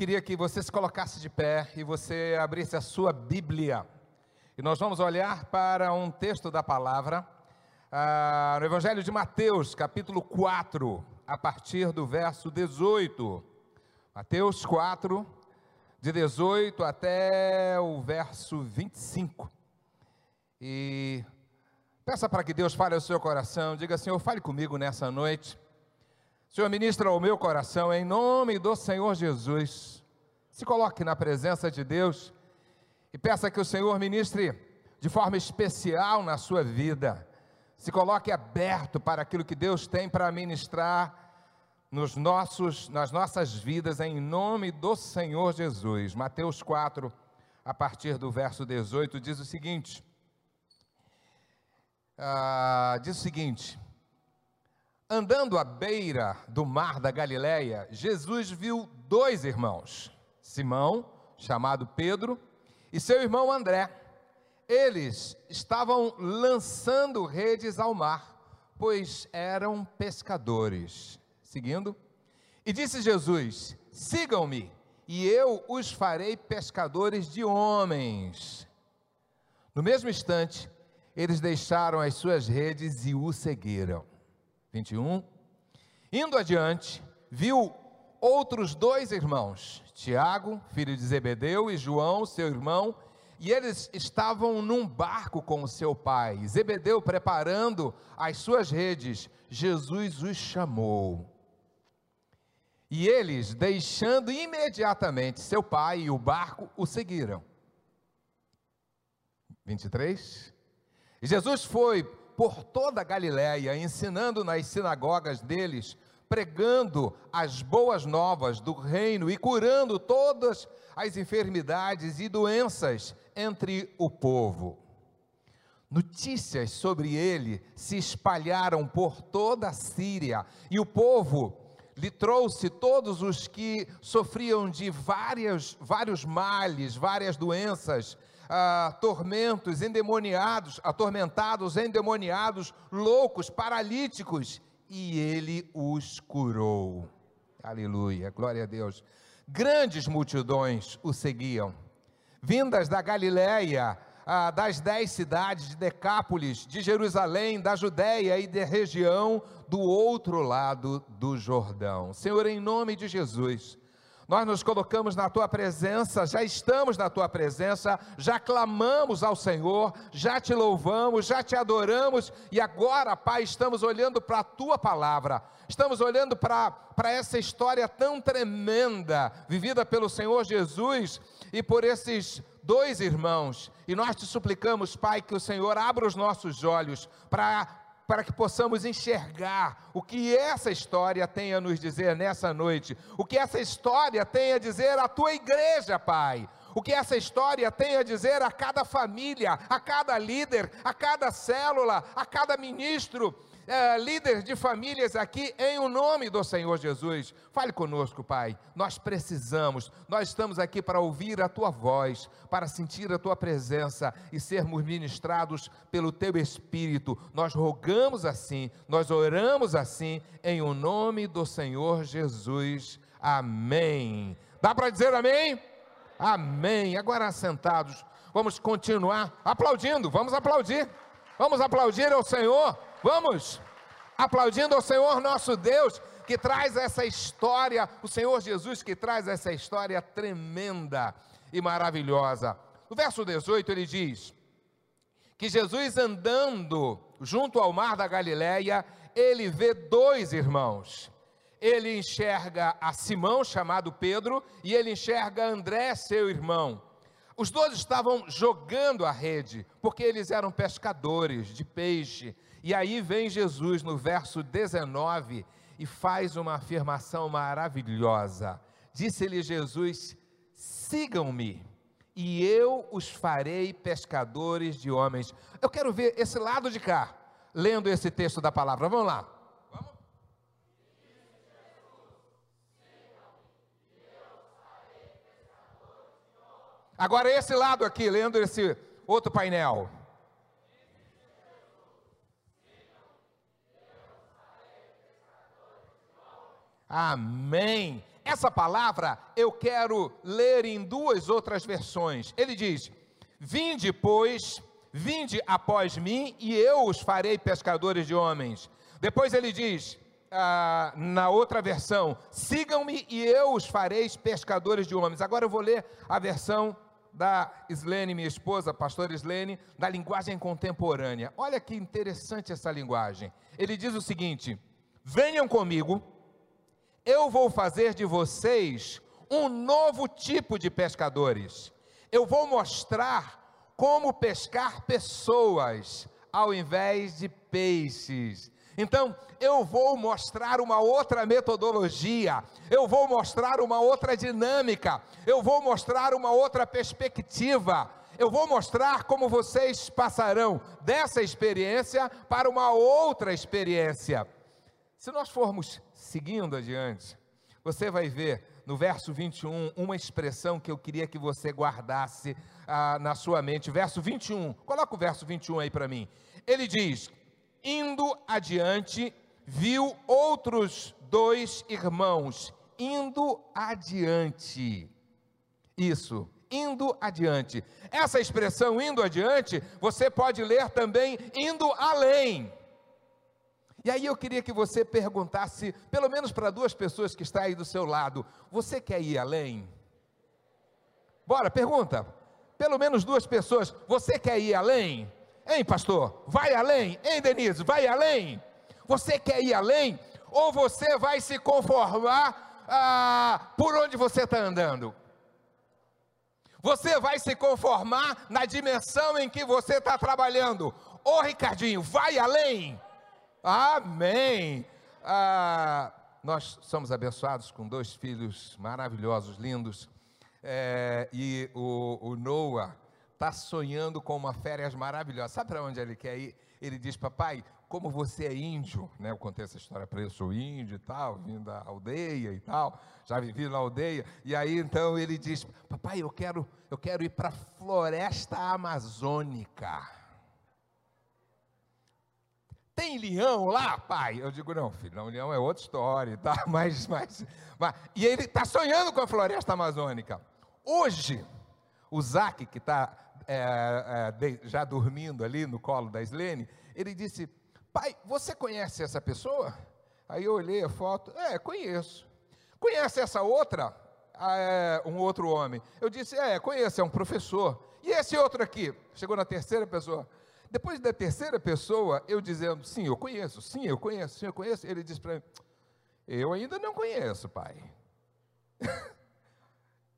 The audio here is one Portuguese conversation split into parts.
queria que você se colocasse de pé e você abrisse a sua Bíblia. E nós vamos olhar para um texto da palavra, ah, no Evangelho de Mateus, capítulo 4, a partir do verso 18. Mateus 4, de 18 até o verso 25. E peça para que Deus fale ao seu coração, diga Senhor, fale comigo nessa noite. Senhor, ministra ao meu coração, em nome do Senhor Jesus. Se coloque na presença de Deus e peça que o Senhor ministre de forma especial na sua vida. Se coloque aberto para aquilo que Deus tem para ministrar nos nossos, nas nossas vidas, em nome do Senhor Jesus. Mateus 4, a partir do verso 18, diz o seguinte: ah, diz o seguinte Andando à beira do mar da Galileia, Jesus viu dois irmãos, Simão, chamado Pedro, e seu irmão André. Eles estavam lançando redes ao mar, pois eram pescadores. Seguindo, e disse Jesus: Sigam-me, e eu os farei pescadores de homens. No mesmo instante, eles deixaram as suas redes e o seguiram. 21. Indo adiante, viu outros dois irmãos, Tiago, filho de Zebedeu, e João, seu irmão, e eles estavam num barco com o seu pai. Zebedeu preparando as suas redes, Jesus os chamou. E eles, deixando imediatamente seu pai e o barco, o seguiram. 23. Jesus foi por toda a Galiléia, ensinando nas sinagogas deles, pregando as boas novas do reino e curando todas as enfermidades e doenças entre o povo. Notícias sobre ele se espalharam por toda a Síria e o povo lhe trouxe todos os que sofriam de várias, vários males, várias doenças, ah, tormentos, endemoniados, atormentados, endemoniados, loucos, paralíticos, e ele os curou. Aleluia, glória a Deus. Grandes multidões o seguiam, vindas da Galiléia, ah, das dez cidades de Decápolis, de Jerusalém, da Judéia e da região do outro lado do Jordão. Senhor, em nome de Jesus, nós nos colocamos na tua presença, já estamos na tua presença, já clamamos ao Senhor, já te louvamos, já te adoramos e agora, Pai, estamos olhando para a tua palavra, estamos olhando para, essa história tão tremenda vivida pelo Senhor Jesus e por esses dois irmãos, e nós te suplicamos, Pai, que o Senhor abra os nossos olhos para para que possamos enxergar o que essa história tem a nos dizer nessa noite, o que essa história tem a dizer à tua igreja, Pai. O que essa história tem a dizer a cada família, a cada líder, a cada célula, a cada ministro, é, líder de famílias aqui, em o nome do Senhor Jesus. Fale conosco, Pai. Nós precisamos, nós estamos aqui para ouvir a Tua voz, para sentir a Tua presença e sermos ministrados pelo Teu Espírito. Nós rogamos assim, nós oramos assim, em o nome do Senhor Jesus. Amém. Dá para dizer amém? Amém. Agora sentados, vamos continuar aplaudindo, vamos aplaudir. Vamos aplaudir ao Senhor. Vamos aplaudindo ao Senhor nosso Deus que traz essa história, o Senhor Jesus que traz essa história tremenda e maravilhosa. No verso 18 ele diz que Jesus andando junto ao mar da Galileia, ele vê dois irmãos. Ele enxerga a Simão, chamado Pedro, e ele enxerga André, seu irmão. Os dois estavam jogando a rede, porque eles eram pescadores de peixe. E aí vem Jesus no verso 19 e faz uma afirmação maravilhosa. Disse-lhe Jesus: sigam-me, e eu os farei pescadores de homens. Eu quero ver esse lado de cá, lendo esse texto da palavra. Vamos lá. Agora, esse lado aqui, lendo esse outro painel. Amém. essa palavra eu quero ler em duas outras versões. Ele diz: Vinde, pois, vinde após mim, e eu os farei pescadores de homens. Depois ele diz, ah, na outra versão: Sigam-me e eu os farei pescadores de homens. Agora eu vou ler a versão da Slene, minha esposa, pastor Slene, da linguagem contemporânea. Olha que interessante essa linguagem. Ele diz o seguinte: Venham comigo, eu vou fazer de vocês um novo tipo de pescadores. Eu vou mostrar como pescar pessoas ao invés de peixes. Então, eu vou mostrar uma outra metodologia, eu vou mostrar uma outra dinâmica, eu vou mostrar uma outra perspectiva, eu vou mostrar como vocês passarão dessa experiência para uma outra experiência. Se nós formos seguindo adiante, você vai ver no verso 21 uma expressão que eu queria que você guardasse ah, na sua mente. Verso 21, coloca o verso 21 aí para mim. Ele diz: Indo adiante, viu outros dois irmãos indo adiante. Isso, indo adiante. Essa expressão indo adiante, você pode ler também indo além. E aí eu queria que você perguntasse, pelo menos para duas pessoas que estão aí do seu lado, você quer ir além? Bora, pergunta. Pelo menos duas pessoas, você quer ir além? Hein, pastor? Vai além? Hein, Denise? Vai além? Você quer ir além? Ou você vai se conformar ah, por onde você está andando? Você vai se conformar na dimensão em que você está trabalhando. Ô Ricardinho, vai além? Amém. Ah, nós somos abençoados com dois filhos maravilhosos, lindos. É, e o, o Noah está sonhando com uma férias maravilhosa. Sabe para onde ele quer ir? Ele diz, papai, como você é índio, né? Eu contei essa história para ele, sou índio e tal, vim da aldeia e tal, já vivi na aldeia. E aí então ele diz, papai, eu quero, eu quero ir para a floresta amazônica. Tem leão lá, pai? Eu digo, não, filho, não, leão é outra história, tá? Mas, mas, mas e ele está sonhando com a floresta amazônica. Hoje, o Zac, que está é, é, já dormindo ali no colo da Slene, ele disse: Pai, você conhece essa pessoa? Aí eu olhei a foto, é, conheço. Conhece essa outra? Ah, é, um outro homem. Eu disse: É, conheço, é um professor. E esse outro aqui? Chegou na terceira pessoa. Depois da terceira pessoa, eu dizendo: Sim, eu conheço, sim, eu conheço, sim, eu conheço. Ele disse para mim: Eu ainda não conheço, pai.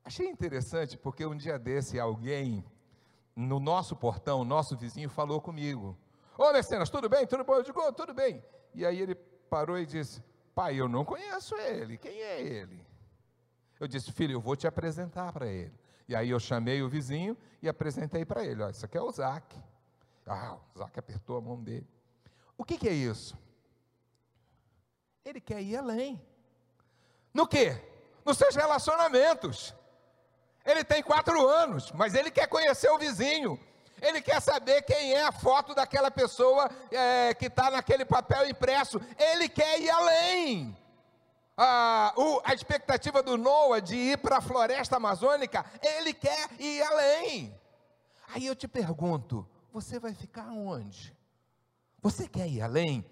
Achei interessante porque um dia desse alguém no nosso portão, nosso vizinho, falou comigo: Ô Mecenas, tudo bem? Tudo bom? Eu digo, tudo bem. E aí ele parou e disse: Pai, eu não conheço ele, quem é ele? Eu disse: Filho, eu vou te apresentar para ele. E aí eu chamei o vizinho e apresentei para ele: Ó, isso aqui é o Zac. Ah, o Zac apertou a mão dele. O que, que é isso? Ele quer ir além. No que? Nos seus relacionamentos. Ele tem quatro anos, mas ele quer conhecer o vizinho. Ele quer saber quem é a foto daquela pessoa é, que está naquele papel impresso. Ele quer ir além. Ah, o, a expectativa do Noah de ir para a floresta amazônica, ele quer ir além. Aí eu te pergunto: você vai ficar onde? Você quer ir além?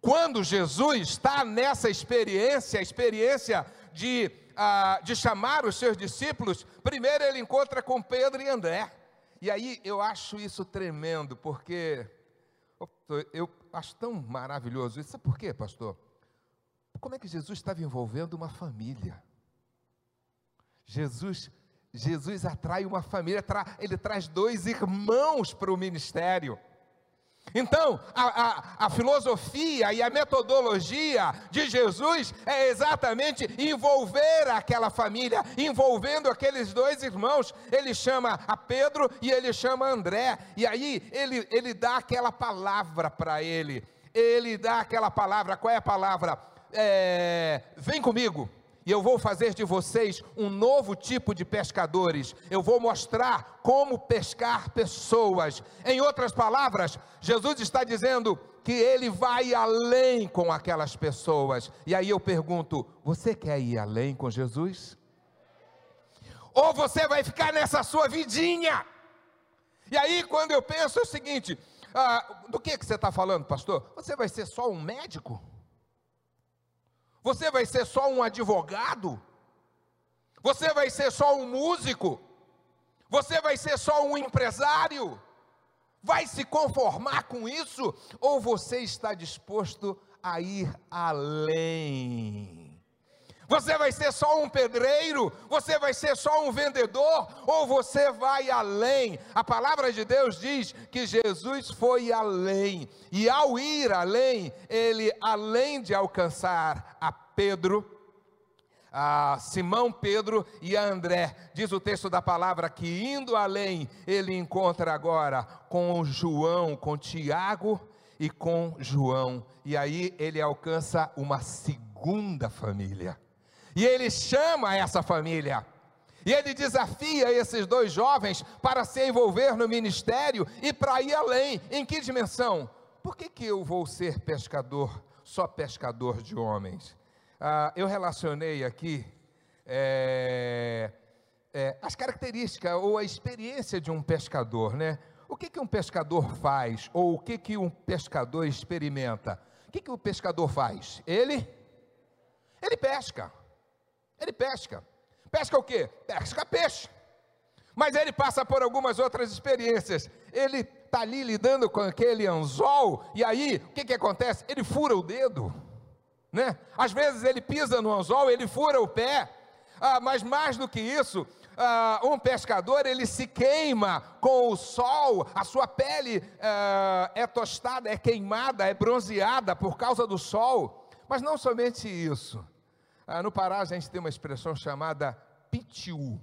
Quando Jesus está nessa experiência, a experiência de ah, de chamar os seus discípulos, primeiro ele encontra com Pedro e André. E aí eu acho isso tremendo, porque eu acho tão maravilhoso isso. Sabe por quê, pastor? Como é que Jesus estava envolvendo uma família? Jesus, Jesus atrai uma família, ele traz dois irmãos para o ministério. Então, a, a, a, filosofia e a metodologia de Jesus é exatamente envolver aquela família, envolvendo aqueles dois irmãos. Ele chama a Pedro e ele chama André, e aí ele, ele dá aquela palavra para ele. Ele dá aquela palavra, qual é a palavra? É, vem comigo, e eu vou fazer de vocês um novo tipo de pescadores. Eu vou mostrar como pescar pessoas. Em outras palavras, Jesus está dizendo que ele vai além com aquelas pessoas. E aí eu pergunto: você quer ir além com Jesus? Ou você vai ficar nessa sua vidinha? E aí, quando eu penso é o seguinte: ah, do que, que você está falando, pastor? Você vai ser só um médico? Você vai ser só um advogado? Você vai ser só um músico? Você vai ser só um empresário? Vai se conformar com isso? Ou você está disposto a ir além? Você vai ser só um pedreiro? Você vai ser só um vendedor? Ou você vai além? A palavra de Deus diz que Jesus foi além, e ao ir além, ele, além de alcançar a Pedro, a Simão Pedro e a André. Diz o texto da palavra que indo além, ele encontra agora com João, com Tiago e com João. E aí ele alcança uma segunda família. E ele chama essa família. E ele desafia esses dois jovens para se envolver no ministério e para ir além. Em que dimensão? Por que, que eu vou ser pescador, só pescador de homens? Ah, eu relacionei aqui é, é, as características ou a experiência de um pescador, né? O que, que um pescador faz? Ou o que, que um pescador experimenta? O que, que o pescador faz? Ele, ele pesca. Ele pesca. Pesca o quê? Pesca peixe. Mas ele passa por algumas outras experiências. Ele está ali lidando com aquele anzol, e aí, o que, que acontece? Ele fura o dedo. Né? Às vezes ele pisa no anzol, ele fura o pé. Ah, mas mais do que isso, ah, um pescador ele se queima com o sol, a sua pele ah, é tostada, é queimada, é bronzeada por causa do sol. Mas não somente isso. Ah, no Pará a gente tem uma expressão chamada pitiu.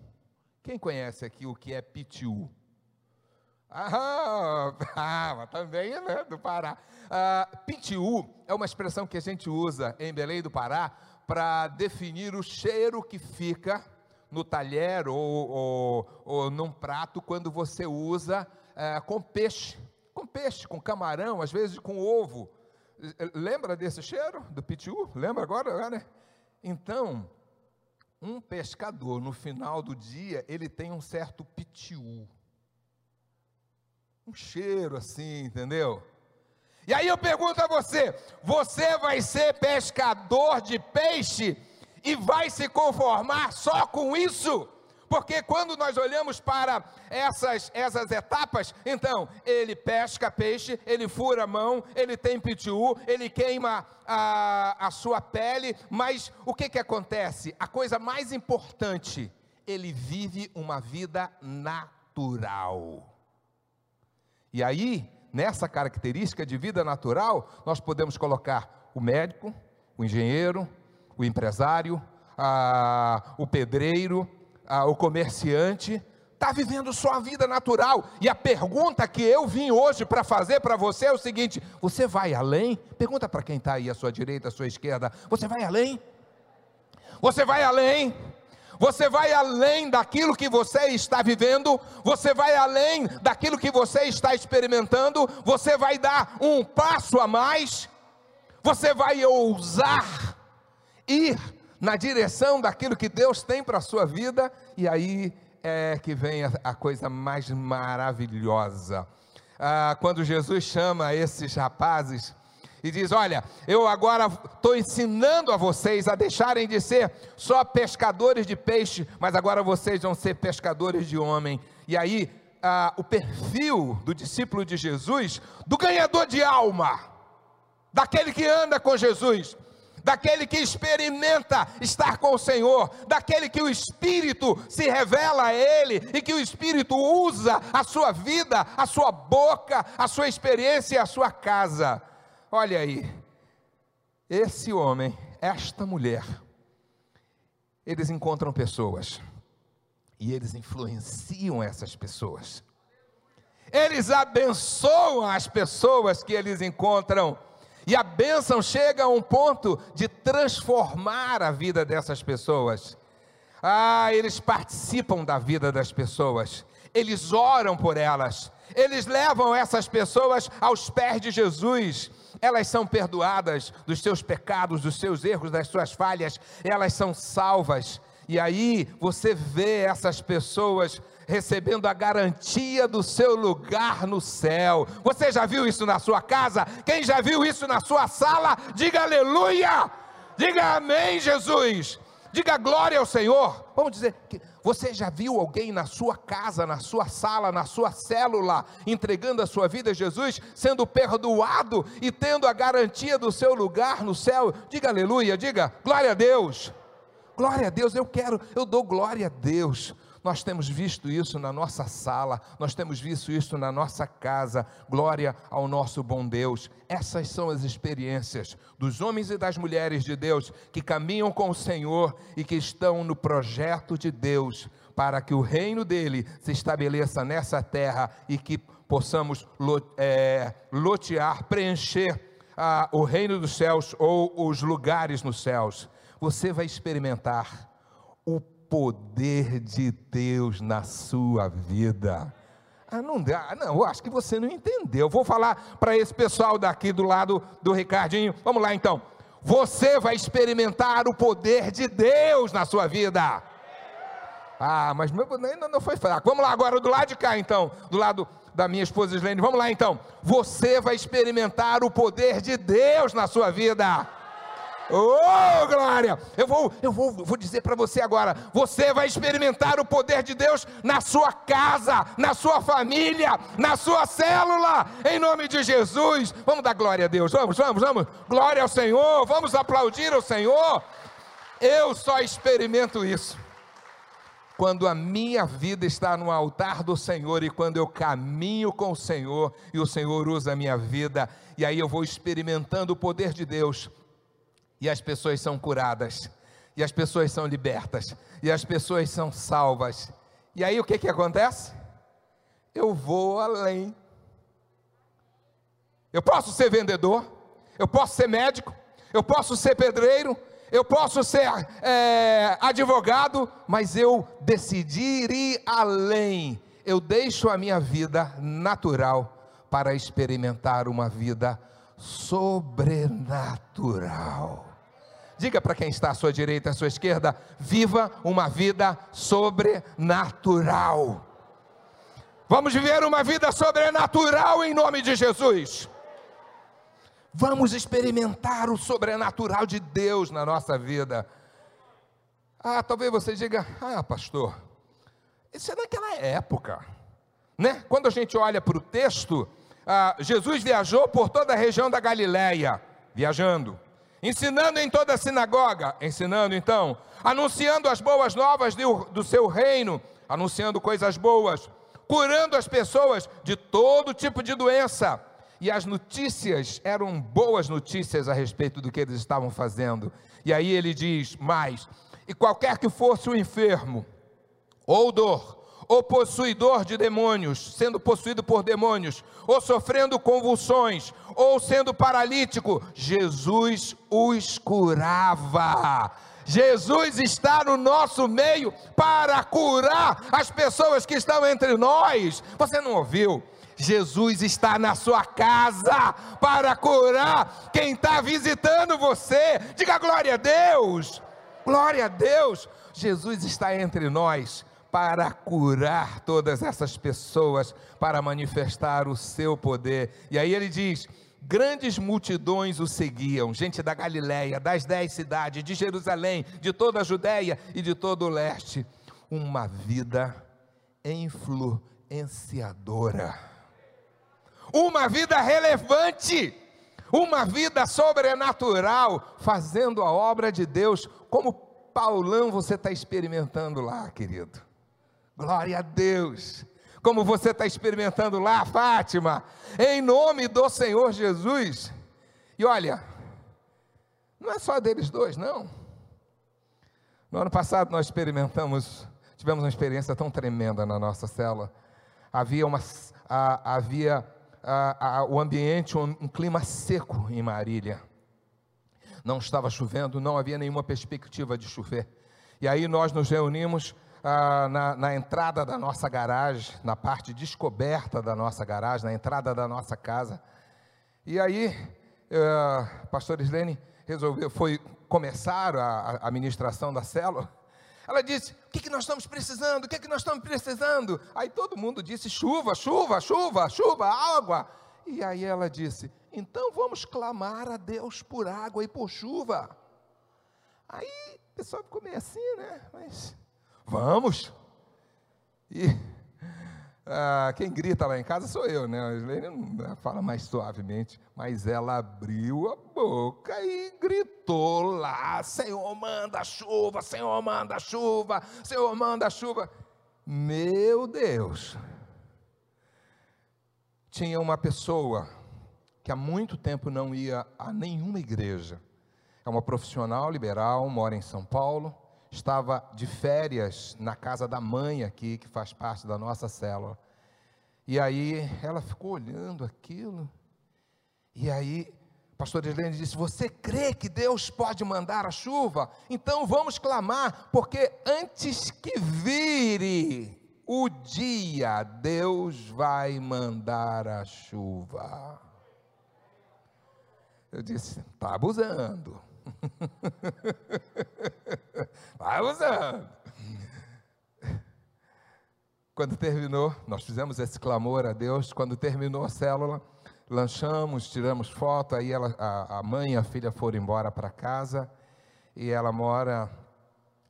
Quem conhece aqui o que é pitiu? Ah, ah também né, do Pará. Ah, pitiu é uma expressão que a gente usa em Belém do Pará para definir o cheiro que fica no talher ou, ou, ou num prato quando você usa é, com peixe, com peixe, com camarão, às vezes com ovo. Lembra desse cheiro do pitiu? Lembra agora, né? Então, um pescador, no final do dia, ele tem um certo pitiu. Um cheiro assim, entendeu? E aí eu pergunto a você: você vai ser pescador de peixe e vai se conformar só com isso? Porque quando nós olhamos para essas, essas etapas, então, ele pesca peixe, ele fura a mão, ele tem pitiu, ele queima a, a sua pele, mas o que, que acontece? A coisa mais importante, ele vive uma vida natural. E aí, nessa característica de vida natural, nós podemos colocar o médico, o engenheiro, o empresário, a, o pedreiro, ah, o comerciante, está vivendo sua vida natural. E a pergunta que eu vim hoje para fazer para você é o seguinte: você vai além? Pergunta para quem está aí à sua direita, à sua esquerda: você vai além? Você vai além? Você vai além daquilo que você está vivendo, você vai além daquilo que você está experimentando, você vai dar um passo a mais, você vai ousar ir na direção daquilo que Deus tem para a sua vida, e aí é que vem a, a coisa mais maravilhosa. Ah, quando Jesus chama esses rapazes e diz: Olha, eu agora estou ensinando a vocês a deixarem de ser só pescadores de peixe, mas agora vocês vão ser pescadores de homem. E aí, ah, o perfil do discípulo de Jesus, do ganhador de alma, daquele que anda com Jesus, daquele que experimenta estar com o Senhor, daquele que o Espírito se revela a Ele e que o Espírito usa a sua vida, a sua boca, a sua experiência e a sua casa. Olha aí, esse homem, esta mulher, eles encontram pessoas e eles influenciam essas pessoas. Eles abençoam as pessoas que eles encontram E a bênção chega a um ponto de transformar a vida dessas pessoas. Ah, eles participam da vida das pessoas, eles oram por elas, eles levam essas pessoas aos pés de Jesus. Elas são perdoadas dos seus pecados, dos seus erros, das suas falhas, elas são salvas. E aí você vê essas pessoas recebendo a garantia do seu lugar no céu. Você já viu isso na sua casa? Quem já viu isso na sua sala? Diga aleluia! Diga amém, Jesus! Diga glória ao Senhor. Vamos dizer que você já viu alguém na sua casa, na sua sala, na sua célula, entregando a sua vida a Jesus, sendo perdoado e tendo a garantia do seu lugar no céu? Diga aleluia, diga glória a Deus. Glória a Deus, eu quero, eu dou glória a Deus. Nós temos visto isso na nossa sala, nós temos visto isso na nossa casa. Glória ao nosso bom Deus. Essas são as experiências dos homens e das mulheres de Deus que caminham com o Senhor e que estão no projeto de Deus para que o reino dele se estabeleça nessa terra e que possamos é, lotear, preencher o reino dos céus ou os lugares nos céus. Você vai experimentar o poder de Deus na sua vida. Ah, não dá, não, eu acho que você não entendeu. Vou falar para esse pessoal daqui do lado do Ricardinho. Vamos lá então. Você vai experimentar o poder de Deus na sua vida. Ah, mas meu, ainda não foi fraco. Vamos lá agora do lado de cá então, do lado da minha esposa Islene. Vamos lá então. Você vai experimentar o poder de Deus na sua vida. Oh, glória! Eu vou, eu vou, vou dizer para você agora: você vai experimentar o poder de Deus na sua casa, na sua família, na sua célula, em nome de Jesus. Vamos dar glória a Deus, vamos, vamos, vamos. Glória ao Senhor, vamos aplaudir ao Senhor. Eu só experimento isso quando a minha vida está no altar do Senhor e quando eu caminho com o Senhor e o Senhor usa a minha vida, e aí eu vou experimentando o poder de Deus e as pessoas são curadas, e as pessoas são libertas, e as pessoas são salvas. E aí o que, que acontece? Eu vou além. Eu posso ser vendedor, eu posso ser médico, eu posso ser pedreiro, eu posso ser é, advogado, mas eu decidi ir além. Eu deixo a minha vida natural para experimentar uma vida sobrenatural. Diga para quem está à sua direita, à sua esquerda: viva uma vida sobrenatural. Vamos viver uma vida sobrenatural em nome de Jesus. Vamos experimentar o sobrenatural de Deus na nossa vida. Ah, talvez você diga: ah, pastor, isso é naquela época, né? Quando a gente olha para o texto, ah, Jesus viajou por toda a região da Galileia, viajando ensinando em toda a sinagoga, ensinando então, anunciando as boas novas do, do seu reino, anunciando coisas boas, curando as pessoas de todo tipo de doença. E as notícias eram boas notícias a respeito do que eles estavam fazendo. E aí ele diz mais: e qualquer que fosse o enfermo, ou dor, ou possuidor de demônios, sendo possuído por demônios, ou sofrendo convulsões, ou sendo paralítico, Jesus os curava. Jesus está no nosso meio para curar as pessoas que estão entre nós. Você não ouviu? Jesus está na sua casa para curar quem está visitando você. Diga glória a Deus. Glória a Deus. Jesus está entre nós para curar todas essas pessoas, para manifestar o seu poder. E aí ele diz: grandes multidões o seguiam, gente da Galiléia, das dez cidades, de Jerusalém, de toda a Judéia e de todo o leste. Uma vida influenciadora, uma vida relevante, uma vida sobrenatural, fazendo a obra de Deus, como Paulão você está experimentando lá, querido. Glória a Deus. Como você está experimentando lá, Fátima, em nome do Senhor Jesus. E olha, não é só deles dois, não. No ano passado nós experimentamos, tivemos uma experiência tão tremenda na nossa cela. Havia uma, havia a, a, o ambiente, um, um clima seco em Marília. Não estava chovendo, não havia nenhuma perspectiva de chover. E aí nós nos reunimos ah, na, na, entrada da nossa garagem, na parte descoberta da nossa garagem, na entrada da nossa casa. E aí, uh, pastor Islene resolveu, foi começar a, a ministração da célula. Ela disse: O que, que nós estamos precisando? O que, que nós estamos precisando? Aí todo mundo disse: Chuva, chuva, chuva, chuva, água. E aí ela disse: Então vamos clamar a Deus por água e por chuva. Aí o pessoal ficou meio assim, né? Mas Vamos! E ah, quem grita lá em casa sou eu, né? A Islene fala mais suavemente, mas ela abriu a boca e gritou lá: Senhor, manda chuva, Senhor, manda chuva, Senhor, manda chuva. Meu Deus! Tinha uma pessoa que há muito tempo não ia a nenhuma igreja. É uma profissional liberal, mora em São Paulo estava de férias na casa da mãe aqui, que faz parte da nossa célula. E aí ela ficou olhando aquilo. E aí, pastor Helene disse: Você crê que Deus pode mandar a chuva? Então vamos clamar, porque antes que vire o dia, Deus vai mandar a chuva. Eu disse: Está abusando. Vai usando. Quando terminou, nós fizemos esse clamor a Deus. Quando terminou a célula, lanchamos, tiramos foto. Aí ela, a, a mãe e a filha foram embora para casa. E ela mora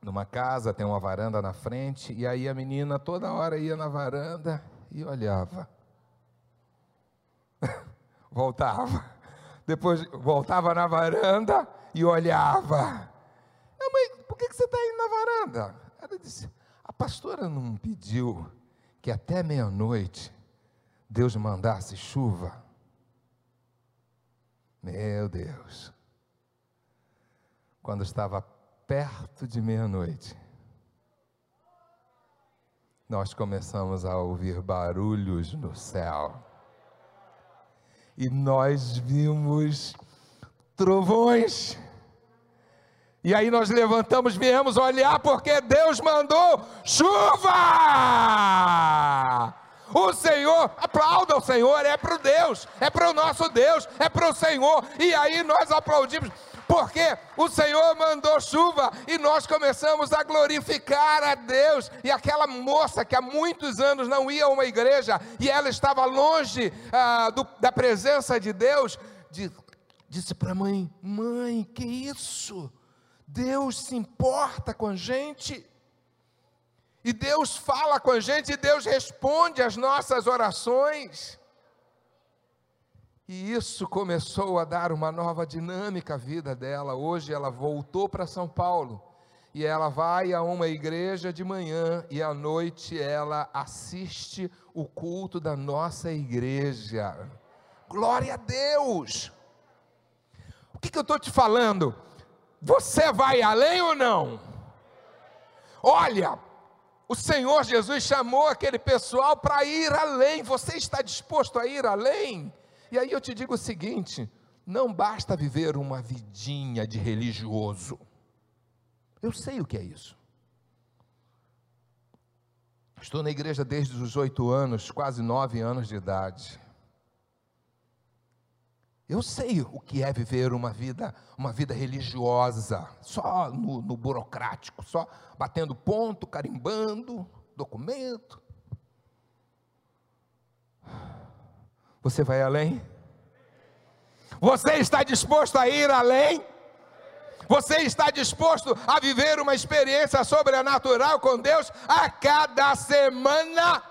numa casa, tem uma varanda na frente. E aí a menina toda hora ia na varanda e olhava. Voltava. Depois voltava na varanda e olhava. Você está indo na varanda? Ela disse: A pastora não pediu que até meia-noite Deus mandasse chuva? Meu Deus. Quando estava perto de meia-noite, nós começamos a ouvir barulhos no céu. E nós vimos trovões e aí nós levantamos, viemos olhar, porque Deus mandou chuva! O Senhor, aplauda o Senhor, é para o Deus, é para o nosso Deus, é para o Senhor. E aí nós aplaudimos, porque o Senhor mandou chuva e nós começamos a glorificar a Deus. E aquela moça que há muitos anos não ia a uma igreja e ela estava longe ah, do, da presença de Deus, disse para a mãe: Mãe, que isso? Deus se importa com a gente. E Deus fala com a gente, e Deus responde às nossas orações. E isso começou a dar uma nova dinâmica à vida dela. Hoje ela voltou para São Paulo e ela vai a uma igreja de manhã e à noite ela assiste o culto da nossa igreja. Glória a Deus! O que, que eu estou te falando? Você vai além ou não? Olha, o Senhor Jesus chamou aquele pessoal para ir além. Você está disposto a ir além? E aí eu te digo o seguinte: não basta viver uma vidinha de religioso. Eu sei o que é isso. Estou na igreja desde os oito anos, quase nove anos de idade. Eu sei o que é viver uma vida, uma vida religiosa, só no, no burocrático, só batendo ponto, carimbando documento. Você vai além? Você está disposto a ir além? Você está disposto a viver uma experiência sobrenatural com Deus a cada semana?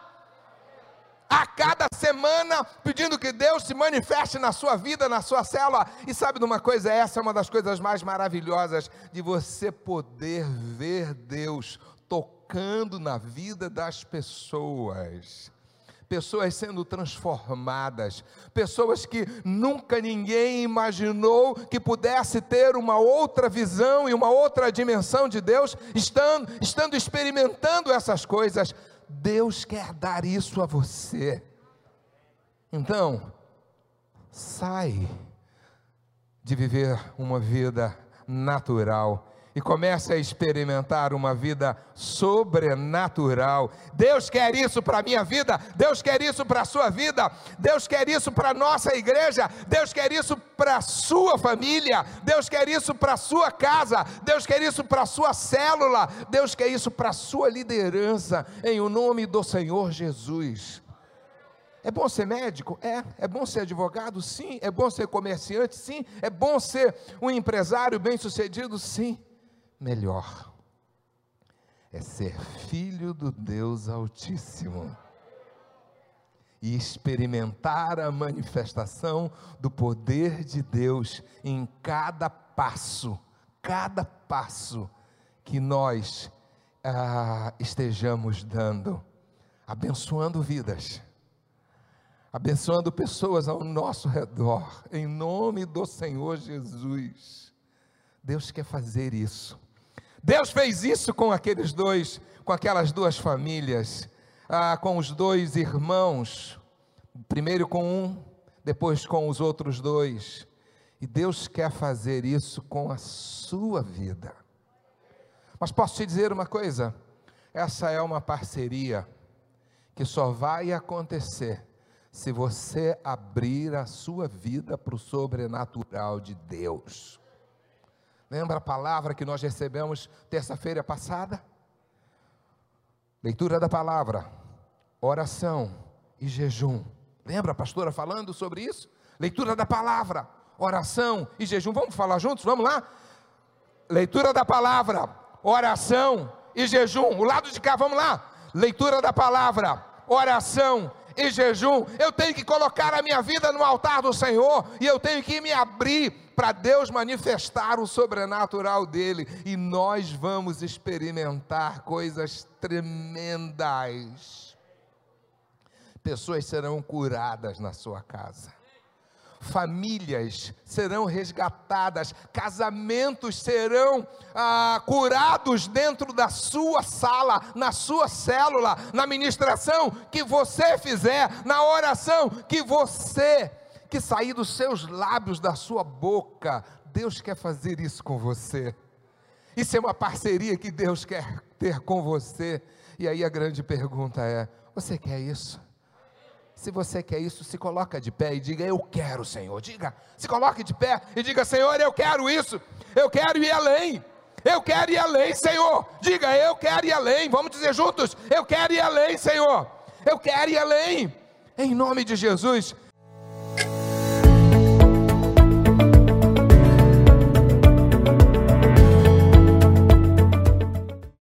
A cada semana, pedindo que Deus se manifeste na sua vida, na sua célula. E sabe de uma coisa? Essa é uma das coisas mais maravilhosas de você poder ver Deus tocando na vida das pessoas. Pessoas sendo transformadas, pessoas que nunca ninguém imaginou que pudesse ter uma outra visão e uma outra dimensão de Deus, estando, estando experimentando essas coisas Deus quer dar isso a você. Então, sai de viver uma vida natural e comece a experimentar uma vida sobrenatural. Deus quer isso para a minha vida, Deus quer isso para a sua vida, Deus quer isso para a nossa igreja, Deus quer isso para a sua família, Deus quer isso para a sua casa, Deus quer isso para a sua célula, Deus quer isso para a sua liderança, em o nome do Senhor Jesus. É bom ser médico? É. É bom ser advogado? Sim. É bom ser comerciante? Sim. É bom ser um empresário bem-sucedido? Sim melhor é ser filho do Deus Altíssimo e experimentar a manifestação do poder de Deus em cada passo, cada passo que nós ah, estejamos dando, abençoando vidas, abençoando pessoas ao nosso redor, em nome do Senhor Jesus. Deus quer fazer isso. Deus fez isso com aqueles dois, com aquelas duas famílias, ah, com os dois irmãos, primeiro com um, depois com os outros dois. E Deus quer fazer isso com a sua vida. Mas posso te dizer uma coisa? Essa é uma parceria que só vai acontecer se você abrir a sua vida para o sobrenatural de Deus. Lembra a palavra que nós recebemos terça-feira passada? Leitura da palavra, oração e jejum. Lembra a pastora falando sobre isso? Leitura da palavra, oração e jejum. Vamos falar juntos? Vamos lá? Leitura da palavra, oração e jejum. O lado de cá, vamos lá? Leitura da palavra, oração e jejum. Eu tenho que colocar a minha vida no altar do Senhor e eu tenho que me abrir para Deus manifestar o sobrenatural dele, e nós vamos experimentar coisas tremendas. Pessoas serão curadas na sua casa famílias serão resgatadas, casamentos serão ah, curados dentro da sua sala, na sua célula, na ministração que você fizer, na oração que você que sair dos seus lábios, da sua boca. Deus quer fazer isso com você. Isso é uma parceria que Deus quer ter com você. E aí a grande pergunta é: você quer isso? Se você quer isso, se coloca de pé e diga: Eu quero, Senhor. Diga, se coloque de pé e diga: Senhor, eu quero isso. Eu quero ir além. Eu quero ir além, Senhor. Diga: Eu quero ir além. Vamos dizer juntos: Eu quero ir além, Senhor. Eu quero ir além. Em nome de Jesus,